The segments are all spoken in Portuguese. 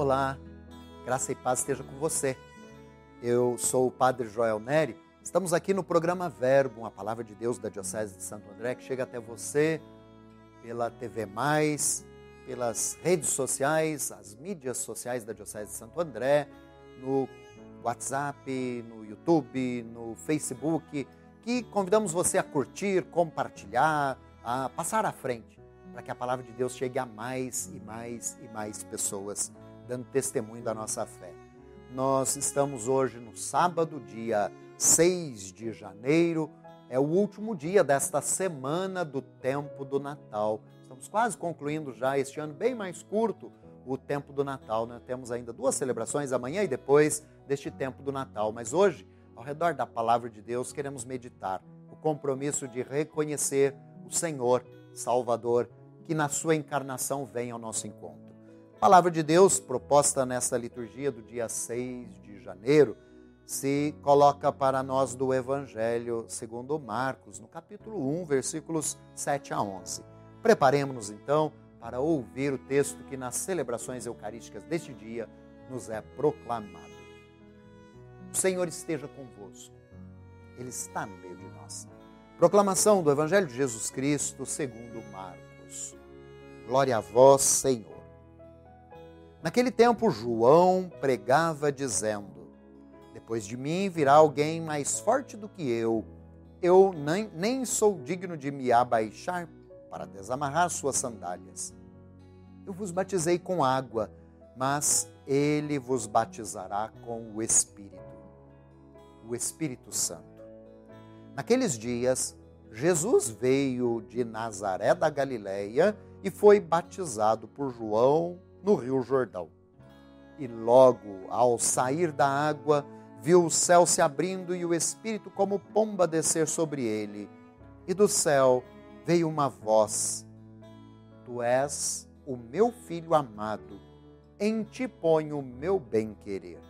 Olá, graça e paz esteja com você. Eu sou o Padre Joel Neri. Estamos aqui no programa Verbo, a palavra de Deus da Diocese de Santo André, que chega até você pela TV Mais, pelas redes sociais, as mídias sociais da Diocese de Santo André, no WhatsApp, no YouTube, no Facebook, que convidamos você a curtir, compartilhar, a passar à frente, para que a palavra de Deus chegue a mais e mais e mais pessoas dando testemunho da nossa fé. Nós estamos hoje no sábado, dia 6 de janeiro, é o último dia desta semana do tempo do Natal. Estamos quase concluindo já este ano bem mais curto o tempo do Natal. Né? Temos ainda duas celebrações, amanhã e depois deste tempo do Natal. Mas hoje, ao redor da palavra de Deus, queremos meditar o compromisso de reconhecer o Senhor Salvador que na sua encarnação vem ao nosso encontro. Palavra de Deus, proposta nesta liturgia do dia 6 de janeiro, se coloca para nós do Evangelho segundo Marcos, no capítulo 1, versículos 7 a 11. Preparemos-nos então para ouvir o texto que nas celebrações eucarísticas deste dia nos é proclamado. O Senhor esteja convosco, Ele está no meio de nós. Proclamação do Evangelho de Jesus Cristo segundo Marcos. Glória a vós, Senhor. Naquele tempo, João pregava dizendo: Depois de mim virá alguém mais forte do que eu. Eu nem, nem sou digno de me abaixar para desamarrar suas sandálias. Eu vos batizei com água, mas ele vos batizará com o Espírito, o Espírito Santo. Naqueles dias, Jesus veio de Nazaré da Galileia e foi batizado por João no Rio Jordão. E logo, ao sair da água, viu o céu se abrindo e o Espírito como pomba descer sobre ele. E do céu veio uma voz: Tu és o meu filho amado, em ti ponho o meu bem-querer.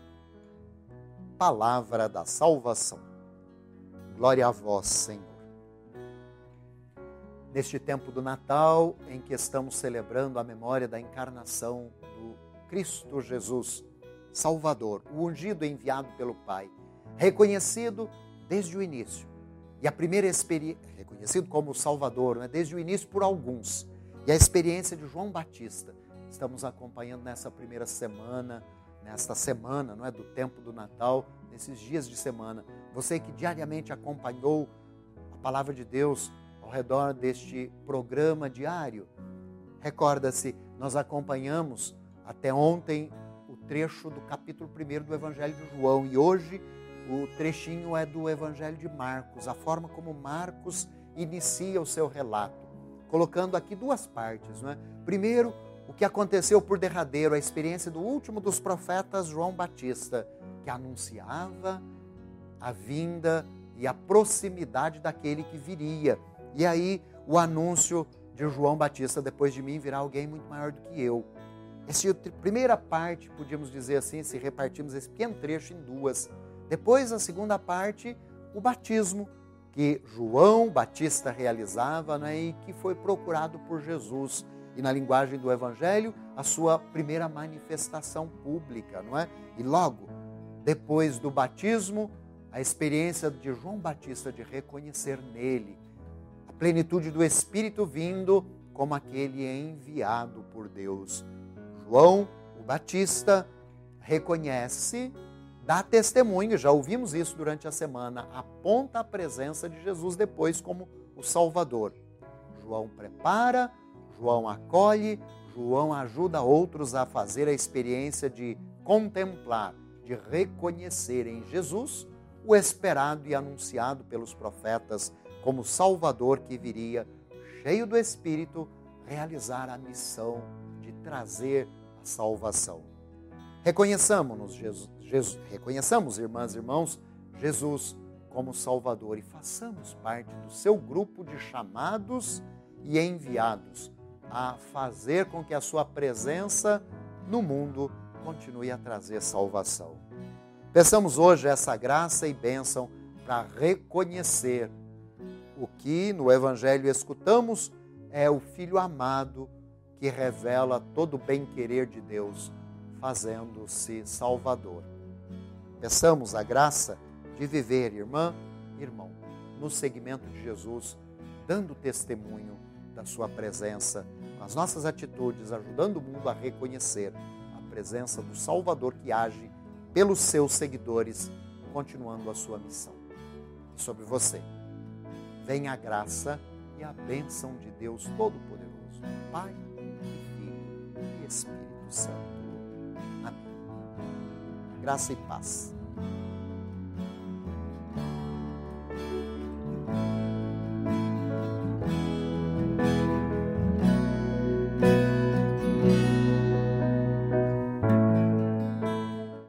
Palavra da salvação. Glória a vós, Senhor neste tempo do Natal, em que estamos celebrando a memória da encarnação do Cristo Jesus, Salvador, o ungido enviado pelo Pai, reconhecido desde o início. E a primeira experiência, reconhecido como Salvador, né, desde o início por alguns. E a experiência de João Batista, estamos acompanhando nessa primeira semana, nesta semana, não é, do tempo do Natal, nesses dias de semana. Você que diariamente acompanhou a palavra de Deus, ao redor deste programa diário. Recorda-se, nós acompanhamos até ontem o trecho do capítulo 1 do Evangelho de João e hoje o trechinho é do Evangelho de Marcos, a forma como Marcos inicia o seu relato, colocando aqui duas partes. Não é? Primeiro, o que aconteceu por derradeiro, a experiência do último dos profetas, João Batista, que anunciava a vinda e a proximidade daquele que viria e aí o anúncio de João Batista, depois de mim virá alguém muito maior do que eu. Essa primeira parte, podíamos dizer assim, se repartimos esse pequeno trecho em duas. Depois, a segunda parte, o batismo, que João Batista realizava né, e que foi procurado por Jesus. E na linguagem do Evangelho, a sua primeira manifestação pública, não é? E logo, depois do batismo, a experiência de João Batista de reconhecer nele plenitude do Espírito vindo como aquele enviado por Deus. João, o Batista, reconhece, dá testemunho, já ouvimos isso durante a semana, aponta a presença de Jesus depois como o Salvador. João prepara, João acolhe, João ajuda outros a fazer a experiência de contemplar, de reconhecer em Jesus o esperado e anunciado pelos profetas como Salvador que viria, cheio do Espírito, realizar a missão de trazer a salvação. Reconheçamos, Jesus, Jesus, reconheçamos, irmãs e irmãos, Jesus como Salvador e façamos parte do seu grupo de chamados e enviados a fazer com que a sua presença no mundo continue a trazer salvação. Peçamos hoje essa graça e bênção para reconhecer o que no Evangelho escutamos é o Filho amado que revela todo o bem-querer de Deus. fazendo-se Salvador. Peçamos a graça de viver, irmã, irmão, no seguimento de Jesus, dando testemunho da Sua presença, as nossas atitudes, ajudando o mundo a reconhecer a presença do Salvador que age pelos seus seguidores, continuando a sua missão. E sobre você, vem a graça e a bênção de Deus Todo-Poderoso, Pai e Filho e Espírito Santo. Amém. Graça e paz